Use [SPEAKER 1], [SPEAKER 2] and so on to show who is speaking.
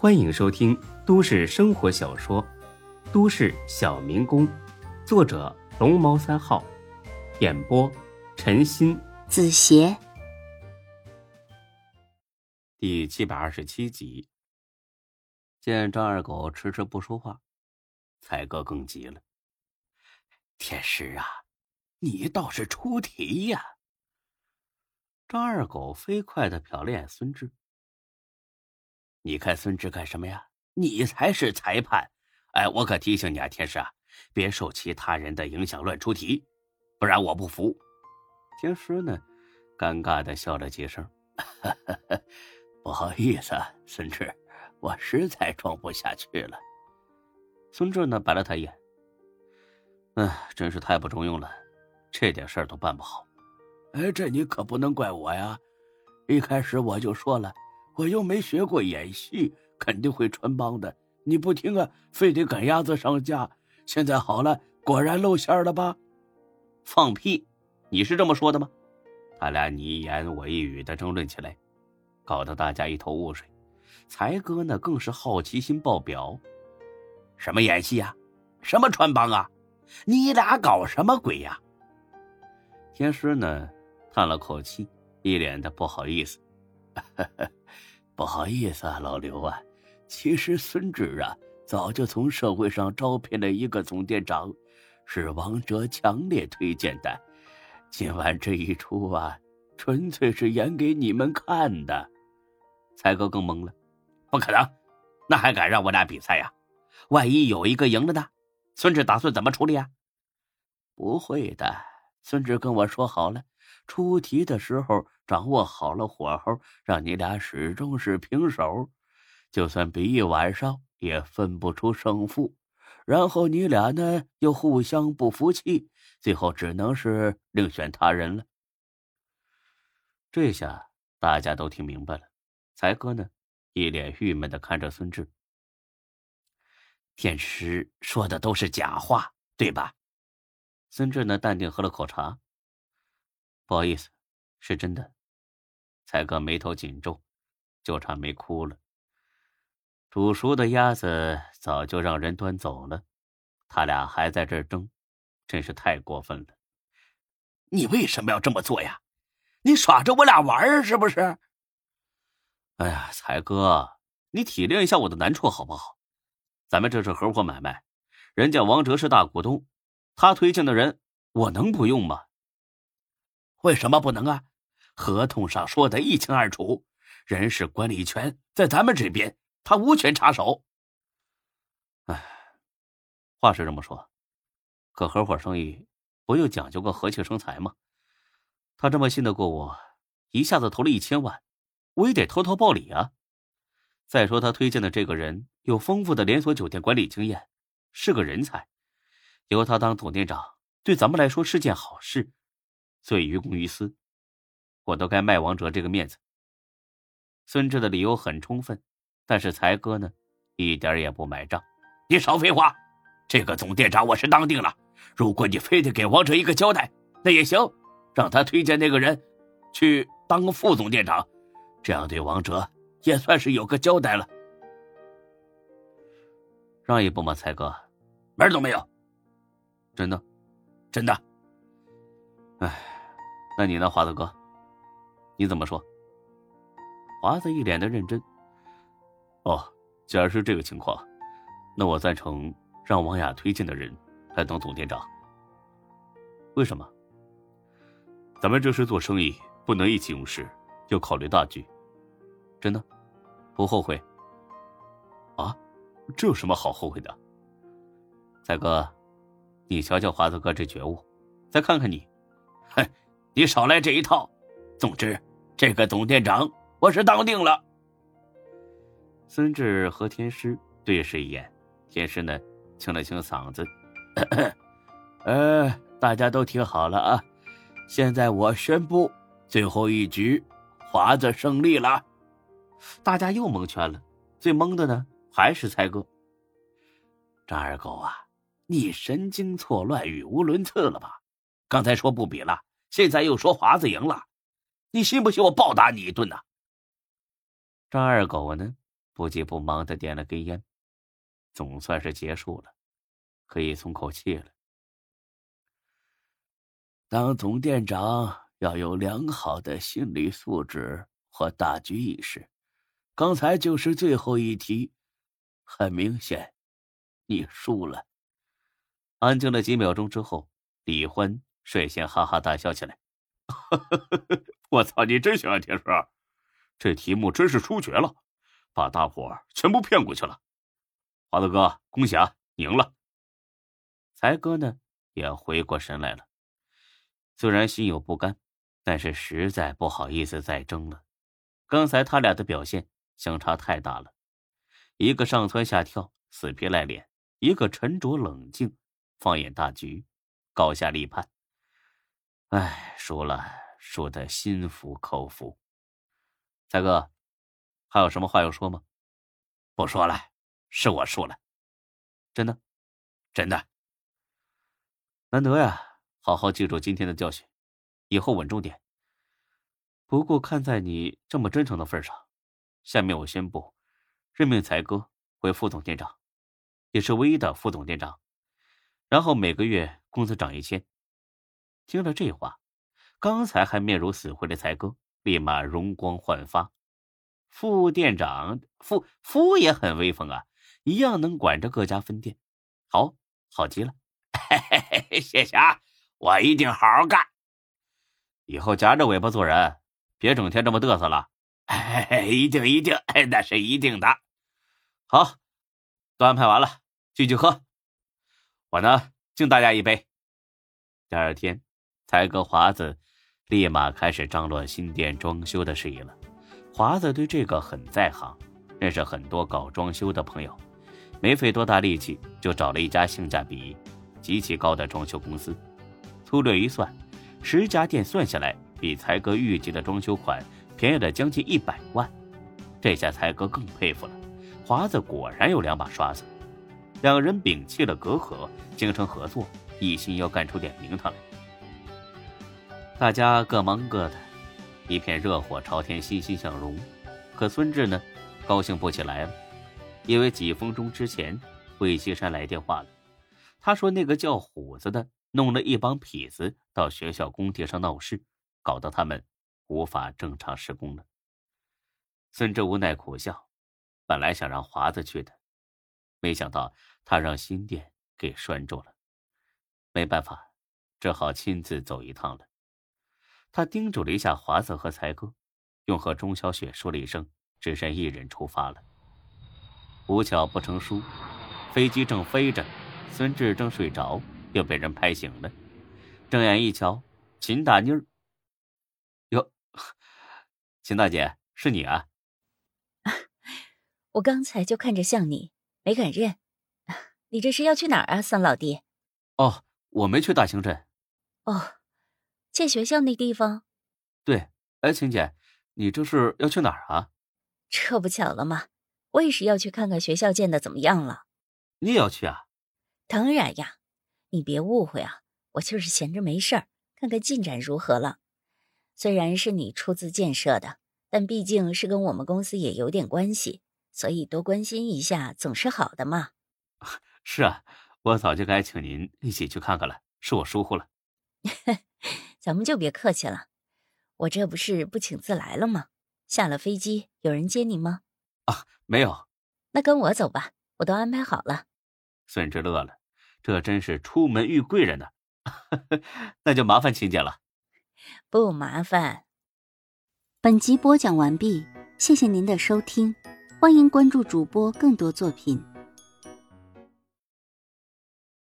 [SPEAKER 1] 欢迎收听都市生活小说《都市小民工》，作者龙猫三号，演播陈鑫、
[SPEAKER 2] 子邪，
[SPEAKER 1] 第七百二十七集。见张二狗迟迟不说话，才哥更急了：“
[SPEAKER 3] 天师啊，你倒是出题呀！”
[SPEAKER 1] 张二狗飞快的瞟了眼孙志。
[SPEAKER 3] 你看孙志干什么呀？你才是裁判！哎，我可提醒你啊，天师啊，别受其他人的影响乱出题，不然我不服。
[SPEAKER 1] 天师呢，尴尬的笑了几声，
[SPEAKER 3] 不好意思，啊，孙志，我实在装不下去了。
[SPEAKER 1] 孙志呢，白了他一眼，哎，真是太不中用了，这点事儿都办不好。
[SPEAKER 3] 哎，这你可不能怪我呀，一开始我就说了。我又没学过演戏，肯定会穿帮的。你不听啊，非得赶鸭子上架。现在好了，果然露馅了吧？
[SPEAKER 1] 放屁！你是这么说的吗？他俩你一言我一语的争论起来，搞得大家一头雾水。才哥呢，更是好奇心爆表。
[SPEAKER 3] 什么演戏啊？什么穿帮啊？你俩搞什么鬼呀？
[SPEAKER 1] 天师呢，叹了口气，一脸的不好意思。
[SPEAKER 3] 不好意思啊，老刘啊，其实孙志啊早就从社会上招聘了一个总店长，是王哲强烈推荐的。今晚这一出啊，纯粹是演给你们看的。
[SPEAKER 1] 才哥更懵了，
[SPEAKER 3] 不可能，那还敢让我俩比赛呀？万一有一个赢了呢？孙志打算怎么处理啊？不会的，孙志跟我说好了，出题的时候。掌握好了火候，让你俩始终是平手，就算比一晚上也分不出胜负。然后你俩呢又互相不服气，最后只能是另选他人了。
[SPEAKER 1] 这下大家都听明白了。才哥呢一脸郁闷的看着孙志。
[SPEAKER 3] 天师说的都是假话，对吧？
[SPEAKER 1] 孙志呢淡定喝了口茶。不好意思，是真的。才哥眉头紧皱，就差没哭了。煮熟的鸭子早就让人端走了，他俩还在这争，真是太过分了。
[SPEAKER 3] 你为什么要这么做呀？你耍着我俩玩是不是？
[SPEAKER 1] 哎呀，才哥，你体谅一下我的难处好不好？咱们这是合伙买卖，人家王哲是大股东，他推荐的人，我能不用吗？
[SPEAKER 3] 为什么不能啊？合同上说的一清二楚，人事管理权在咱们这边，他无权插手。
[SPEAKER 1] 哎，话是这么说，可合伙生意不又讲究个和气生财吗？他这么信得过我，一下子投了一千万，我也得偷偷报礼啊。再说他推荐的这个人有丰富的连锁酒店管理经验，是个人才，由他当总店长，对咱们来说是件好事，所以于公于私。我都该卖王哲这个面子。孙志的理由很充分，但是才哥呢，一点也不买账。
[SPEAKER 3] 你少废话，这个总店长我是当定了。如果你非得给王哲一个交代，那也行，让他推荐那个人去当副总店长，这样对王哲也算是有个交代了。
[SPEAKER 1] 让一步吗，才哥？
[SPEAKER 3] 门都没有。
[SPEAKER 1] 真的，
[SPEAKER 3] 真的。
[SPEAKER 1] 哎，那你呢，华子哥？你怎么说？华子一脸的认真。哦，既然是这个情况，那我赞成让王雅推荐的人来当总店长。为什么？咱们这是做生意，不能意气用事，要考虑大局。真的，不后悔。啊，这有什么好后悔的？才哥，你瞧瞧华子哥这觉悟，再看看你，
[SPEAKER 3] 哼，你少来这一套。总之。这个总店长，我是当定了。
[SPEAKER 1] 孙志和天师对视一眼，天师呢，清了清嗓子，
[SPEAKER 3] 呃，大家都听好了啊！现在我宣布，最后一局，华子胜利了。
[SPEAKER 1] 大家又蒙圈了，最懵的呢，还是猜哥。
[SPEAKER 3] 张二狗啊，你神经错乱、语无伦次了吧？刚才说不比了，现在又说华子赢了。你信不信我暴打你一顿呢？
[SPEAKER 1] 张二狗呢，不急不忙的点了根烟，总算是结束了，可以松口气了。
[SPEAKER 3] 当总店长要有良好的心理素质和大局意识。刚才就是最后一题，很明显，你输了。
[SPEAKER 1] 安静了几秒钟之后，李欢率先哈哈大笑起来：“ 我操，你真行啊，铁叔！这题目真是出绝了，把大伙全部骗过去了。华子哥，恭喜啊，赢了！”才哥呢也回过神来了，虽然心有不甘，但是实在不好意思再争了。刚才他俩的表现。相差太大了，一个上蹿下跳、死皮赖脸；一个沉着冷静、放眼大局、高下立判。哎，输了，输的心服口服。才哥，还有什么话要说吗？
[SPEAKER 3] 不说了，是我输了。
[SPEAKER 1] 真的，
[SPEAKER 3] 真的。
[SPEAKER 1] 难得呀，好好记住今天的教训，以后稳重点。不过看在你这么真诚的份上。下面我宣布，任命才哥为副总店长，也是唯一的副总店长。然后每个月工资涨一千。听了这话，刚才还面如死灰的才哥立马容光焕发。副店长，副副也很威风啊，一样能管着各家分店。好，好极了。
[SPEAKER 3] 谢谢啊，我一定好好干。
[SPEAKER 1] 以后夹着尾巴做人，别整天这么嘚瑟了。
[SPEAKER 3] 哎，一定一定，那是一定的。
[SPEAKER 1] 好，都安排完了，继续喝。我呢，敬大家一杯。第二天，才哥华子立马开始张罗新店装修的事宜了。华子对这个很在行，认识很多搞装修的朋友，没费多大力气就找了一家性价比极其高的装修公司。粗略一算，十家店算下来，比才哥预计的装修款。便宜了将近一百万，这下才哥更佩服了。华子果然有两把刷子，两人摒弃了隔阂，精诚合作，一心要干出点名堂来。大家各忙各的，一片热火朝天，欣欣向荣。可孙志呢，高兴不起来了，因为几分钟之前，魏西山来电话了。他说那个叫虎子的弄了一帮痞子到学校工地上闹事，搞得他们。无法正常施工了。孙志无奈苦笑，本来想让华子去的，没想到他让新店给拴住了。没办法，只好亲自走一趟了。他叮嘱了一下华子和才哥，又和钟小雪说了一声，只身一人出发了。无巧不成书，飞机正飞着，孙志正睡着，又被人拍醒了。睁眼一瞧，秦大妮儿。秦大姐，是你啊！
[SPEAKER 2] 我刚才就看着像你，没敢认。你这是要去哪儿啊，桑老弟？
[SPEAKER 1] 哦，我没去大兴镇。
[SPEAKER 2] 哦，建学校那地方？
[SPEAKER 1] 对。哎，秦姐，你这是要去哪儿啊？
[SPEAKER 2] 这不巧了吗？我也是要去看看学校建的怎么样了。
[SPEAKER 1] 你也要去啊？
[SPEAKER 2] 当然呀！你别误会啊，我就是闲着没事儿，看看进展如何了。虽然是你出资建设的，但毕竟是跟我们公司也有点关系，所以多关心一下总是好的嘛。
[SPEAKER 1] 是啊，我早就该请您一起去看看了，是我疏忽了。
[SPEAKER 2] 咱们就别客气了，我这不是不请自来了吗？下了飞机有人接你吗？
[SPEAKER 1] 啊，没有。
[SPEAKER 2] 那跟我走吧，我都安排好了。
[SPEAKER 1] 孙志乐了，这真是出门遇贵人呢。那就麻烦秦姐了。
[SPEAKER 2] 不麻烦。
[SPEAKER 4] 本集播讲完毕，谢谢您的收听，欢迎关注主播更多作品。